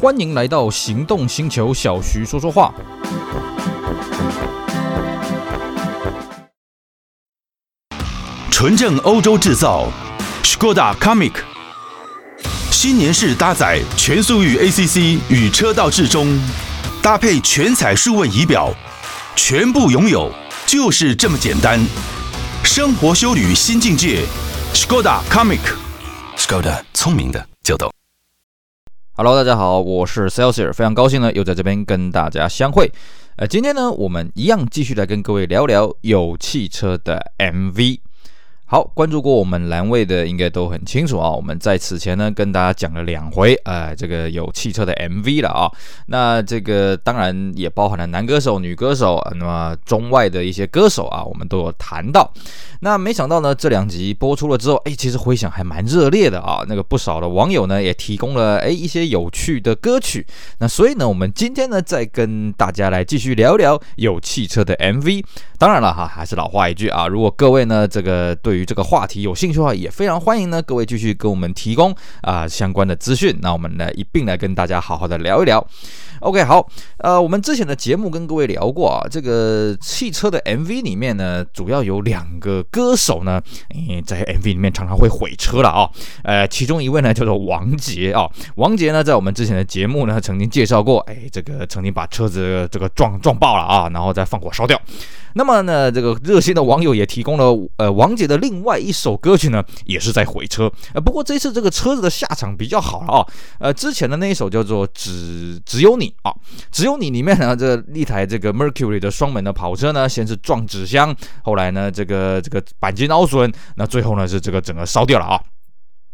欢迎来到行动星球，小徐说说话。纯正欧洲制造，Skoda Comic，新年式搭载全速域 ACC 与车道智中，搭配全彩数位仪表，全部拥有就是这么简单。生活修旅新境界，Skoda Comic，Skoda 聪明的就懂。Hello，大家好，我是 Celsius，非常高兴呢，又在这边跟大家相会。呃，今天呢，我们一样继续来跟各位聊聊有汽车的 MV。好，关注过我们栏位的应该都很清楚啊。我们在此前呢跟大家讲了两回，呃，这个有汽车的 MV 了啊。那这个当然也包含了男歌手、女歌手，那么中外的一些歌手啊，我们都有谈到。那没想到呢，这两集播出了之后，哎，其实回响还蛮热烈的啊。那个不少的网友呢也提供了哎一些有趣的歌曲。那所以呢，我们今天呢再跟大家来继续聊聊有汽车的 MV。当然了哈，还是老话一句啊，如果各位呢这个对于这个话题有兴趣的话，也非常欢迎呢，各位继续给我们提供啊、相关的资讯。那我们呢一并来跟大家好好的聊一聊。OK，好，呃，我们之前的节目跟各位聊过啊，这个汽车的 MV 里面呢，主要有两个歌手呢，嗯，在 MV 里面常常会毁车了啊。呃，其中一位呢叫做王杰啊，王杰呢在我们之前的节目呢曾经介绍过，哎，这个曾经把车子这个撞撞爆了啊，然后再放火烧掉。那么呢，这个热心的网友也提供了呃王杰的另外一首歌曲呢，也是在毁车。呃，不过这次这个车子的下场比较好了啊。呃，之前的那一首叫做只只有你啊，只有你里面呢，这一台这个 Mercury 的双门的跑车呢，先是撞纸箱，后来呢，这个这个钣金凹损，那最后呢是这个整个烧掉了啊。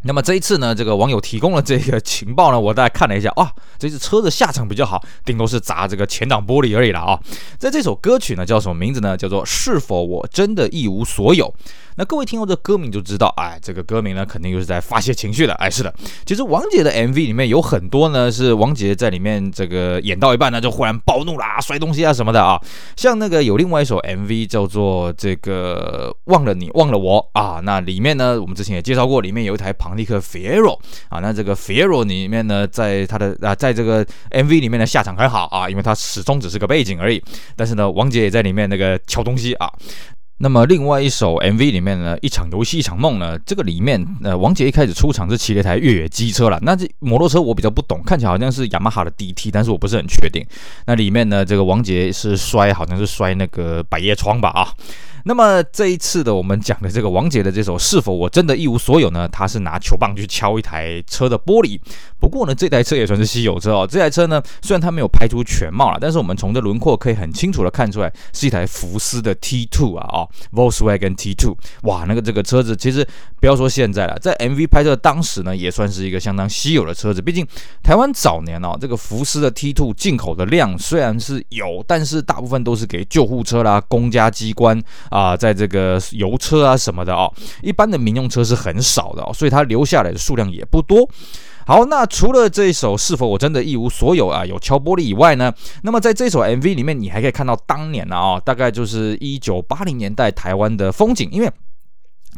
那么这一次呢，这个网友提供了这个情报呢，我大概看了一下啊，这次车子下场比较好，顶多是砸这个前挡玻璃而已了啊。在这首歌曲呢，叫什么名字呢？叫做《是否我真的一无所有》。那各位听到这歌名就知道，哎，这个歌名呢，肯定就是在发泄情绪的。哎，是的，其实王杰的 MV 里面有很多呢，是王杰在里面这个演到一半呢，就忽然暴怒啦，摔东西啊什么的啊。像那个有另外一首 MV 叫做这个忘了你忘了我啊，那里面呢，我们之前也介绍过，里面有一台庞蒂克 Fiero 啊，那这个 Fiero 里面呢，在他的啊，在这个 MV 里面的下场很好啊，因为他始终只是个背景而已。但是呢，王杰也在里面那个敲东西啊。那么另外一首 MV 里面呢，一场游戏一场梦呢，这个里面呃，王杰一开始出场是骑了一台越野机车了。那这摩托车我比较不懂，看起来好像是雅马哈的 DT，但是我不是很确定。那里面呢，这个王杰是摔，好像是摔那个百叶窗吧啊。那么这一次的我们讲的这个王杰的这首是否我真的一无所有呢？他是拿球棒去敲一台车的玻璃。不过呢，这台车也算是稀有车哦。这台车呢，虽然它没有拍出全貌了，但是我们从这轮廓可以很清楚的看出来，是一台福斯的 T2 啊，哦，Volkswagen T2。哇，那个这个车子其实不要说现在了，在 MV 拍摄当时呢，也算是一个相当稀有的车子。毕竟台湾早年哦，这个福斯的 T2 进口的量虽然是有，但是大部分都是给救护车啦、公家机关。啊，在这个油车啊什么的哦，一般的民用车是很少的哦，所以它留下来的数量也不多。好，那除了这一首是否我真的一无所有啊，有敲玻璃以外呢，那么在这首 MV 里面，你还可以看到当年啊、哦，大概就是一九八零年代台湾的风景，因为。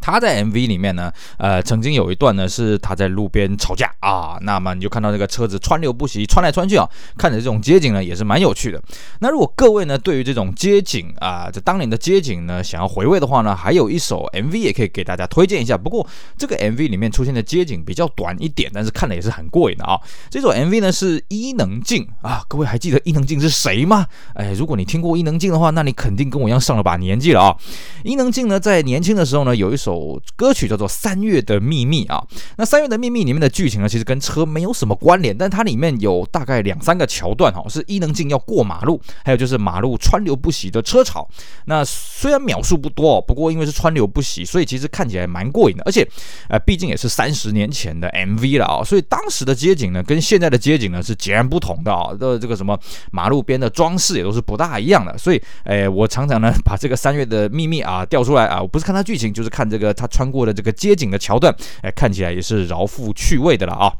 他在 MV 里面呢，呃，曾经有一段呢是他在路边吵架啊，那么你就看到这个车子川流不息，穿来穿去啊，看着这种街景呢也是蛮有趣的。那如果各位呢对于这种街景啊，这当年的街景呢想要回味的话呢，还有一首 MV 也可以给大家推荐一下。不过这个 MV 里面出现的街景比较短一点，但是看的也是很过瘾的啊。这首 MV 呢是伊能静啊，各位还记得伊能静是谁吗？哎，如果你听过伊能静的话，那你肯定跟我一样上了把年纪了啊。伊能静呢在年轻的时候呢有一首。首歌曲叫做《三月的秘密》啊，那《三月的秘密》里面的剧情呢，其实跟车没有什么关联，但它里面有大概两三个桥段哈，是伊能静要过马路，还有就是马路川流不息的车潮。那虽然秒数不多，不过因为是川流不息，所以其实看起来蛮过瘾的。而且，呃，毕竟也是三十年前的 MV 了啊，所以当时的街景呢，跟现在的街景呢是截然不同的啊。的这个什么马路边的装饰也都是不大一样的。所以，哎，我常常呢把这个《三月的秘密》啊调出来啊，我不是看它剧情，就是看这。这个他穿过的这个街景的桥段，哎，看起来也是饶富趣味的了啊。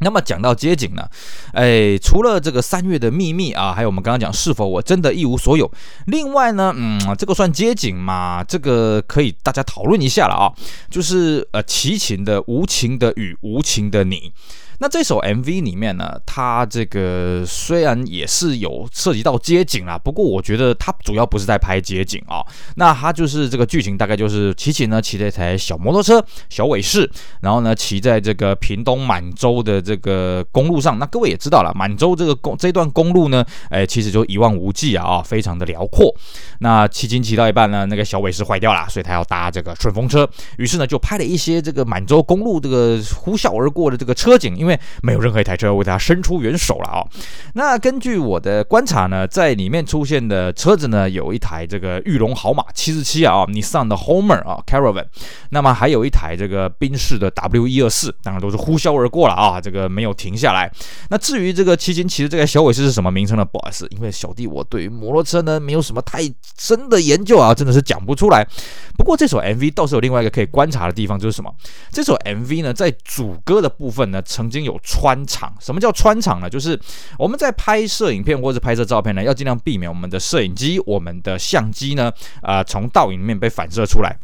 那么讲到街景呢，哎，除了这个三月的秘密啊，还有我们刚刚讲是否我真的一无所有。另外呢，嗯，这个算街景嘛？这个可以大家讨论一下了啊。就是呃，齐秦的无情的雨，无情的你。那这首 MV 里面呢，它这个虽然也是有涉及到街景啦，不过我觉得它主要不是在拍街景啊、哦。那它就是这个剧情大概就是齐秦呢骑着一台小摩托车小伟士，然后呢骑在这个屏东满州的这个公路上。那各位也知道了，满州这个公这段公路呢，哎，其实就一望无际啊，啊，非常的辽阔。那齐秦骑到一半呢，那个小伟士坏掉了，所以他要搭这个顺风车，于是呢就拍了一些这个满州公路这个呼啸而过的这个车景，因为因为没有任何一台车为他伸出援手了啊。那根据我的观察呢，在里面出现的车子呢，有一台这个玉龙豪马七十七啊，Nissan 的 Homer 啊，Caravan，那么还有一台这个宾士的 W 一二四，当然都是呼啸而过了啊，这个没有停下来。那至于这个骑行骑的这个小伟士是什么名称呢？不好意思，因为小弟我对于摩托车呢没有什么太深的研究啊，真的是讲不出来。不过这首 MV 倒是有另外一个可以观察的地方，就是什么？这首 MV 呢，在主歌的部分呢，曾经经有穿场。什么叫穿场呢？就是我们在拍摄影片或者拍摄照片呢，要尽量避免我们的摄影机、我们的相机呢，啊、呃，从倒影里面被反射出来。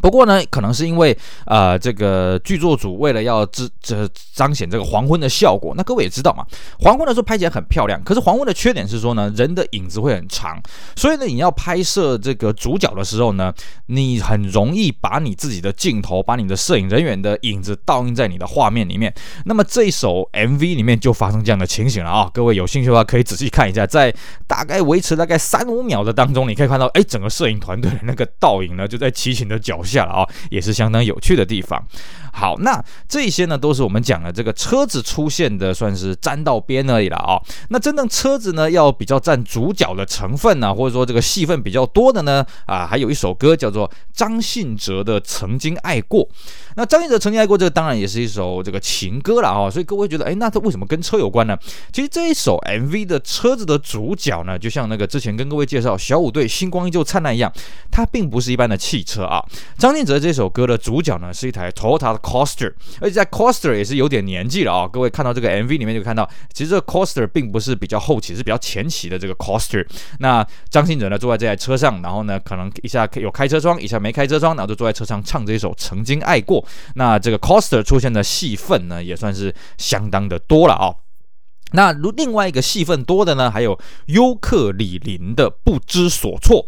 不过呢，可能是因为呃，这个剧作组为了要这这彰显这个黄昏的效果，那各位也知道嘛，黄昏的时候拍起来很漂亮。可是黄昏的缺点是说呢，人的影子会很长，所以呢，你要拍摄这个主角的时候呢，你很容易把你自己的镜头，把你的摄影人员的影子倒映在你的画面里面。那么这一首 MV 里面就发生这样的情形了啊！各位有兴趣的话，可以仔细看一下，在大概维持大概三五秒的当中，你可以看到，哎，整个摄影团队的那个倒影呢，就在齐秦的脚下了啊，也是相当有趣的地方。好，那这些呢，都是我们讲的这个车子出现的，算是沾到边而已了啊。那真正车子呢，要比较占主角的成分呢、啊，或者说这个戏份比较多的呢，啊，还有一首歌叫做张信哲的《曾经爱过》。那张信哲《曾经爱过》这个当然也是一首这个情歌了啊。所以各位觉得，哎，那它为什么跟车有关呢？其实这一首 MV 的车子的主角呢，就像那个之前跟各位介绍小虎队《星光依旧灿烂》一样，它并不是一般的汽车啊。张信哲这首歌的主角呢，是一台 Toyota Coster，而且在 Coster 也是有点年纪了啊、各位看到这个 MV 里面就看到，其实这个 Coster 并不是比较后期，是比较前期的这个 Coster。那张信哲呢，坐在这台车上，然后呢，可能一下有开车窗，一下没开车窗，然后就坐在车上唱这一首《曾经爱过》。那这个 Coster 出现的戏份呢，也算是相当的多了啊、那如另外一个戏份多的呢，还有优客李林的《不知所措》。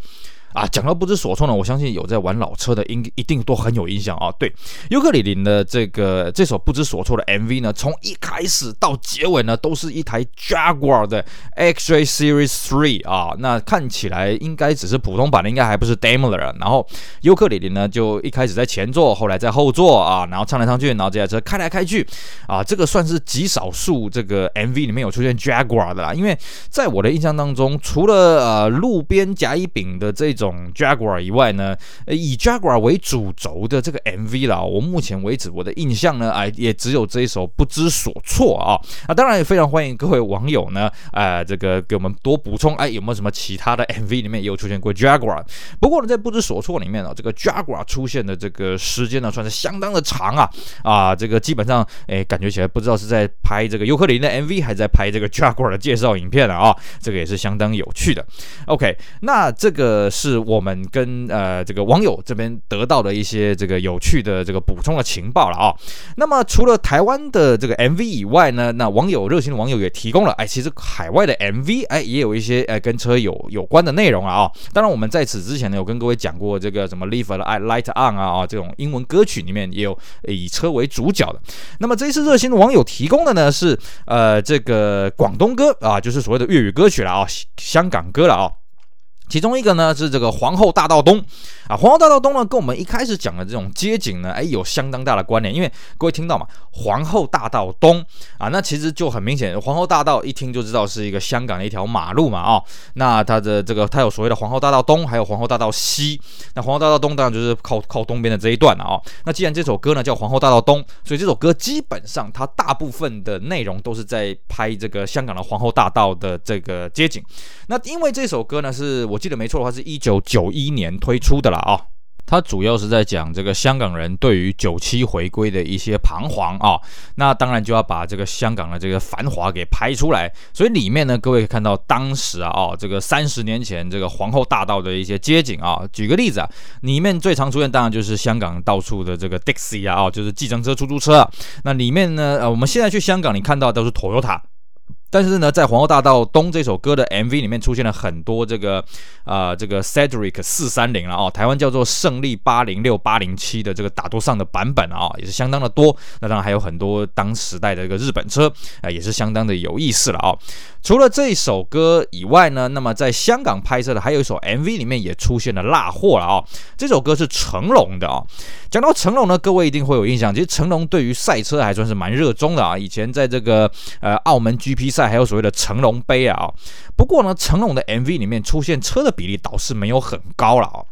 啊，讲到不知所措呢，我相信有在玩老车的，应一定都很有印象啊。对，尤克里林的这个这首不知所措的 MV 呢，从一开始到结尾呢，都是一台 Jaguar 的 XJ Series 3啊。那看起来应该只是普通版的，应该还不是 Daimler。然后尤克里林呢，就一开始在前座，后来在后座啊，然后唱来唱去，然后这台车开来开去啊，这个算是极少数这个 MV 里面有出现 Jaguar 的啦。因为在我的印象当中，除了呃路边甲乙丙的这种。种 Jaguar 以外呢，以 Jaguar 为主轴的这个 MV 啦，我目前为止我的印象呢，哎，也只有这一首不知所措啊。啊，当然也非常欢迎各位网友呢，呃，这个给我们多补充，哎，有没有什么其他的 MV 里面也有出现过 Jaguar？不过呢，在不知所措里面呢，这个 Jaguar 出现的这个时间呢，算是相当的长啊啊，这个基本上，哎，感觉起来不知道是在拍这个尤克里里的 MV，还在拍这个 Jaguar 的介绍影片了啊，这个也是相当有趣的。OK，那这个是。是我们跟呃这个网友这边得到的一些这个有趣的这个补充的情报了啊、那么除了台湾的这个 MV 以外呢，那网友热心的网友也提供了，哎，其实海外的 MV 哎也有一些哎跟车有有关的内容啊、哦。当然我们在此之前呢有跟各位讲过这个什么 Leave the Light On 啊啊这种英文歌曲里面也有以车为主角的。那么这一次热心的网友提供的呢是呃这个广东歌啊，就是所谓的粤语歌曲了啊、香港歌了啊、其中一个呢是这个皇后大道东。啊，皇后大道东呢，跟我们一开始讲的这种街景呢，哎，有相当大的关联。因为各位听到嘛，皇后大道东啊，那其实就很明显，皇后大道一听就知道是一个香港的一条马路嘛，啊、哦，那它的这个它有所谓的皇后大道东，还有皇后大道西。那皇后大道东当然就是靠靠东边的这一段了啊、哦。那既然这首歌呢叫皇后大道东，所以这首歌基本上它大部分的内容都是在拍这个香港的皇后大道的这个街景。那因为这首歌呢，是我记得没错的话，是一九九一年推出的了。啊，它主要是在讲这个香港人对于九七回归的一些彷徨啊，那当然就要把这个香港的这个繁华给拍出来。所以里面呢，各位可以看到当时啊，哦，这个三十年前这个皇后大道的一些街景啊。举个例子啊，里面最常出现当然就是香港到处的这个 Dixie 啊，哦，就是计程车、出租车。那里面呢，呃，我们现在去香港，你看到都是 Toyota。但是呢，在《皇后大道东》这首歌的 MV 里面出现了很多这个、呃，这个 Cedric 四三零了哦，台湾叫做胜利八零六八零七的这个打多上的版本啊、也是相当的多。那当然还有很多当时代的这个日本车啊、呃，也是相当的有意思了哦。除了这首歌以外呢，那么在香港拍摄的还有一首 MV 里面也出现了辣货了哦。这首歌是成龙的哦。讲到成龙呢，各位一定会有印象，其实成龙对于赛车还算是蛮热衷的啊。以前在这个呃澳门 GP 赛。还有所谓的成龙杯啊，不过呢，成龙的 MV 里面出现车的比例倒是没有很高了啊。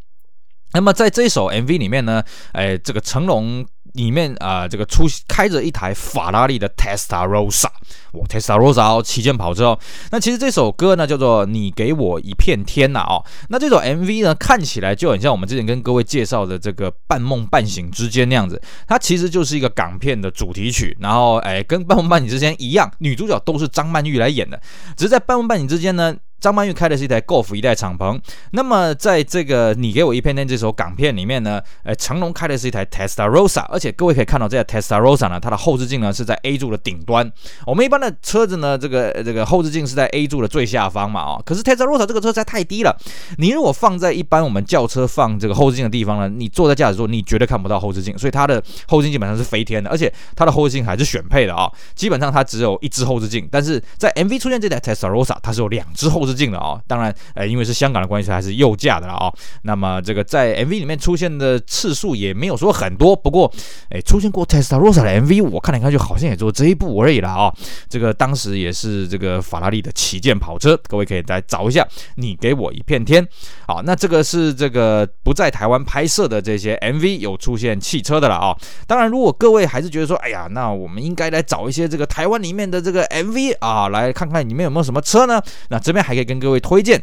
那么在这首 MV 里面呢，哎，这个成龙。里面啊、这个出开着一台法拉利的 Testarossa，哇 Testarossa 哦，旗舰跑车哦。那其实这首歌呢叫做《你给我一片天》呐哦。那这首 MV 呢看起来就很像我们之前跟各位介绍的这个《半梦半醒之间》那样子，它其实就是一个港片的主题曲。然后哎，跟《半梦半醒之间》一样，女主角都是张曼玉来演的，只是在《半梦半醒之间》呢。张曼玉开的是一台 Golf 一代敞篷，那么在这个你给我一片天这首港片里面呢，呃，成龙开的是一台 Testarossa，而且各位可以看到这台 Testarossa 呢，它的后视镜呢是在 A 柱的顶端。我们一般的车子呢，这个这个后视镜是在 A 柱的最下方嘛，哦，可是 Testarossa 这个车实在太低了，你如果放在一般我们轿车放这个后视镜的地方呢，你坐在驾驶座，你绝对看不到后视镜，所以它的后视镜基本上是飞天的，而且它的后视镜还是选配的啊、基本上它只有一只后视镜，但是在 MV 出现这台 Testarossa，它是有两只后视致敬了啊、当然。呃，因为是香港的关系，还是右驾的了啊、那么这个在 MV 里面出现的次数也没有说很多，不过，哎，出现过 Testarossa 的 MV，我看来看去好像也就这一部而已了啊、这个当时也是这个法拉利的旗舰跑车，各位可以来找一下。你给我一片天，好，那这个是这个不在台湾拍摄的这些 MV 有出现汽车的了啊、当然，如果各位还是觉得说，哎呀，那我们应该来找一些这个台湾里面的这个 MV 啊，来看看里面有没有什么车呢？那这边还可以跟各位推荐。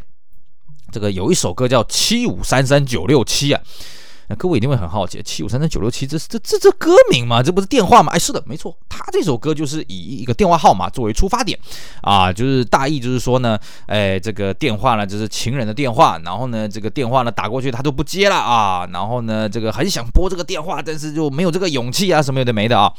这个有一首歌叫《七五三三九六七》啊。那各位一定会很好奇，七五三三九六七，这这这这歌名吗？这不是电话吗？哎，是的，没错，他这首歌就是以一个电话号码作为出发点啊，就是大意就是说呢，哎，这个电话呢就是情人的电话，然后呢这个电话呢打过去他都不接了啊，然后呢这个很想拨这个电话，但是就没有这个勇气啊，什么有的没的啊。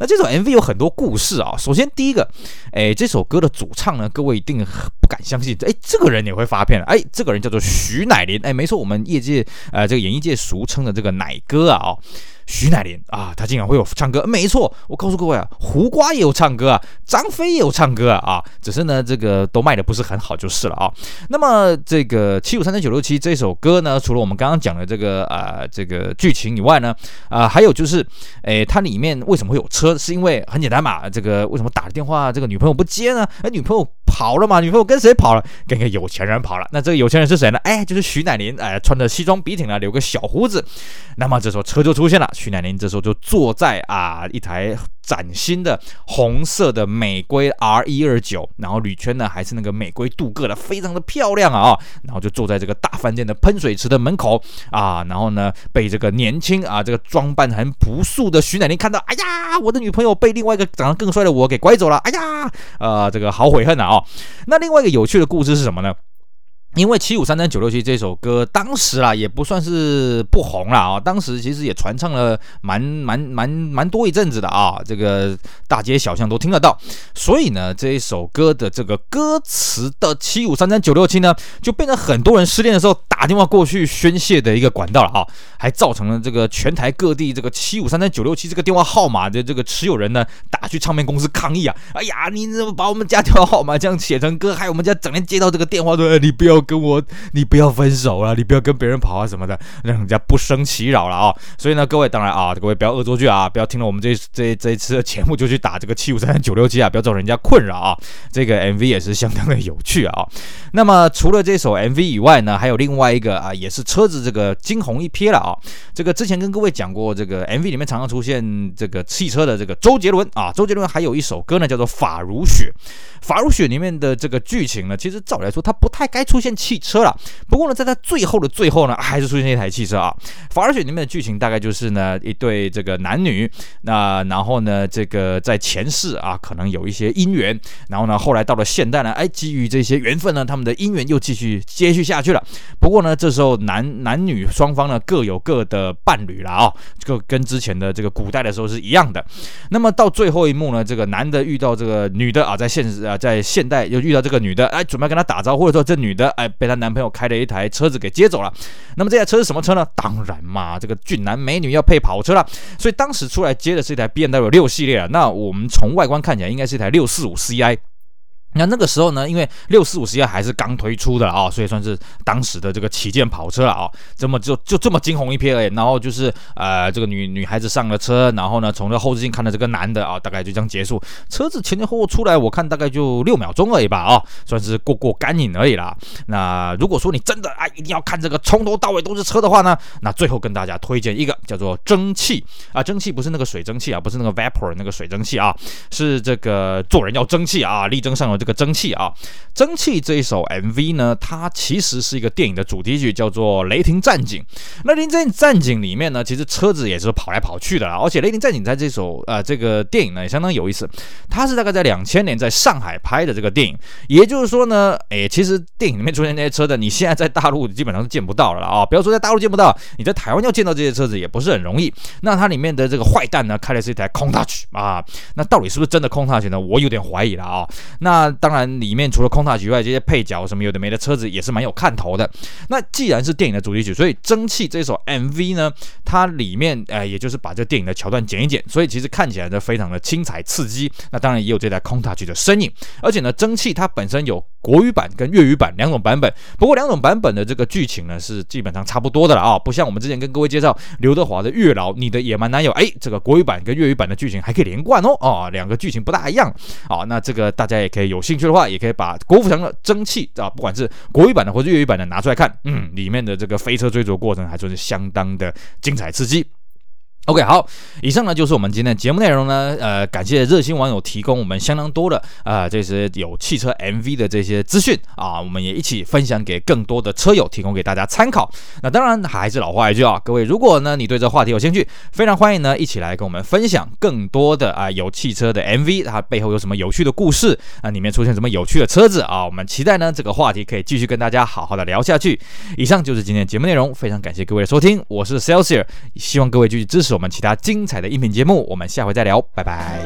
那这首 MV 有很多故事啊，首先第一个，哎，这首歌的主唱呢，各位一定不敢相信，哎，这个人也会发片了，哎，这个人叫做徐乃麟，哎，没错，我们业界呃这个演艺界俗称称的这个奶哥啊，哦。徐乃麟啊，他竟然会有唱歌，没错，我告诉各位啊，胡瓜也有唱歌啊，张飞也有唱歌啊，啊，只是呢，这个都卖的不是很好就是了啊。那么这个七五三三九六七这首歌呢，除了我们刚刚讲的这个啊这个剧情以外呢，啊，还有就是，诶，它里面为什么会有车？是因为很简单嘛，这个为什么打了电话这个女朋友不接呢？哎，女朋友跑了嘛，女朋友跟谁跑了？跟个有钱人跑了。那这个有钱人是谁呢？哎，就是徐乃麟，哎，穿着西装笔挺啊，留个小胡子。那么这时候车就出现了。徐乃麟这时候就坐在啊一台崭新的红色的美规 R 一二九，然后铝圈呢还是那个美规镀铬的，非常的漂亮啊，然后就坐在这个大饭店的喷水池的门口啊，然后呢被这个年轻啊这个装扮很朴素的徐乃麟看到，哎呀，我的女朋友被另外一个长得更帅的我给拐走了，哎呀，呃这个好悔恨啊。哦那另外一个有趣的故事是什么呢？因为七五三三九六七这首歌当时啦也不算是不红了啊，当时其实也传唱了蛮蛮蛮蛮多一阵子的啊，这个大街小巷都听得到，所以呢这一首歌的这个歌词的七五三三九六七呢，就变成很多人失恋的时候打电话过去宣泄的一个管道了啊，还造成了这个全台各地这个七五三三九六七这个电话号码的这个持有人呢打去唱片公司抗议啊，哎呀你怎么把我们家电话号码这样写成歌，害我们家整天接到这个电话说你不要。跟我，你不要分手啊，你不要跟别人跑啊什么的，让人家不生其扰了啊。所以呢，各位当然啊，各位不要恶作剧啊，不要听了我们这这这一次的节目就去打这个七五三三九六七啊，不要造成人家困扰啊。这个 MV 也是相当的有趣啊。那么除了这首 MV 以外呢，还有另外一个啊，也是车子这个惊鸿一瞥了啊。这个之前跟各位讲过，这个 MV 里面常常出现这个汽车的这个周杰伦啊，周杰伦还有一首歌呢，叫做《法如雪》。《法如雪》里面的这个剧情呢，其实照理来说，它不太该出现汽车了。不过呢，在它最后的最后呢，还是出现一台汽车啊。《法如雪》里面的剧情大概就是呢，一对这个男女，那然后呢，这个在前世啊，可能有一些姻缘，然后呢，后来到了现代呢，哎，基于这些缘分呢，他们的姻缘又继续接续下去了。不过，那这时候男男女双方呢，各有各的伴侣了啊，这个跟之前的这个古代的时候是一样的。那么到最后一幕呢，这个男的遇到这个女的啊，在现实啊。在现代又遇到这个女的，哎，准备跟她打招呼的时候，这女的哎被她男朋友开了一台车子给接走了。那么这台车是什么车呢？当然嘛，这个俊男美女要配跑车了。所以当时出来接的是一台 BMW 六系列啊。那我们从外观看起来应该是一台六四五 CI。那那个时候呢，因为六四五 CI 还是刚推出的啊，所以算是当时的这个旗舰跑车了啊。这么就就这么惊鸿一瞥而已。然后就是呃，这个女女孩子上了车，然后呢，从这后视镜看到这个男的啊，大概就这样结束。车子前前后后出来，我看大概就六秒钟而已吧啊，算是过过干瘾而已啦。那如果说你真的啊，一定要看这个从头到尾都是车的话呢，那最后跟大家推荐一个叫做蒸汽啊，蒸汽不是那个水蒸气啊，不是那个 vapor 那个水蒸气啊，是这个做人要争气啊，力争上游。这个蒸汽啊，蒸汽这一首 MV 呢，它其实是一个电影的主题曲，叫做《雷霆战警》。那《雷霆战警》里面呢，其实车子也是跑来跑去的啦。而且《雷霆战警》在这首呃这个电影呢，也相当有意思。它是大概在两千年在上海拍的这个电影，也就是说呢，哎，其实电影里面出现那些车的，你现在在大陆基本上是见不到了啊。不要说在大陆见不到，你在台湾要见到这些车子也不是很容易。那它里面的这个坏蛋呢，开的是一台空 touch 啊，那到底是不是真的空 touch 呢？我有点怀疑了啊。那当然，里面除了 Countach 以外，这些配角什么有的没的车子也是蛮有看头的。那既然是电影的主题曲，所以《蒸汽》这首 MV 呢，它里面呃，也就是把这电影的桥段剪一剪，所以其实看起来呢非常的精彩刺激。那当然也有这台 Countach 的身影，而且呢，《蒸汽》它本身有国语版跟粤语版两种版本，不过两种版本的这个剧情呢是基本上差不多的了啊，不像我们之前跟各位介绍刘德华的《月老》，你的野蛮男友，哎，这个国语版跟粤语版的剧情还可以连贯哦，啊，两个剧情不大一样啊。那这个大家也可以有兴趣的话。也可以把国富强的蒸汽啊，不管是国语版的或者粤语版的拿出来看，嗯，里面的这个飞车追逐过程还算是相当的精彩刺激。OK，好，以上呢就是我们今天节目内容呢。呃，感谢热心网友提供我们相当多的啊、这些有汽车 MV 的这些资讯啊，我们也一起分享给更多的车友，提供给大家参考。那当然还是老话一句啊，各位，如果呢你对这话题有兴趣，非常欢迎呢一起来跟我们分享更多的啊有汽车的 MV，它背后有什么有趣的故事啊，里面出现什么有趣的车子啊，我们期待呢这个话题可以继续跟大家好好的聊下去。以上就是今天节目内容，非常感谢各位的收听，我是 Celsius，希望各位继续支持。我们其他精彩的音频节目，我们下回再聊，拜拜。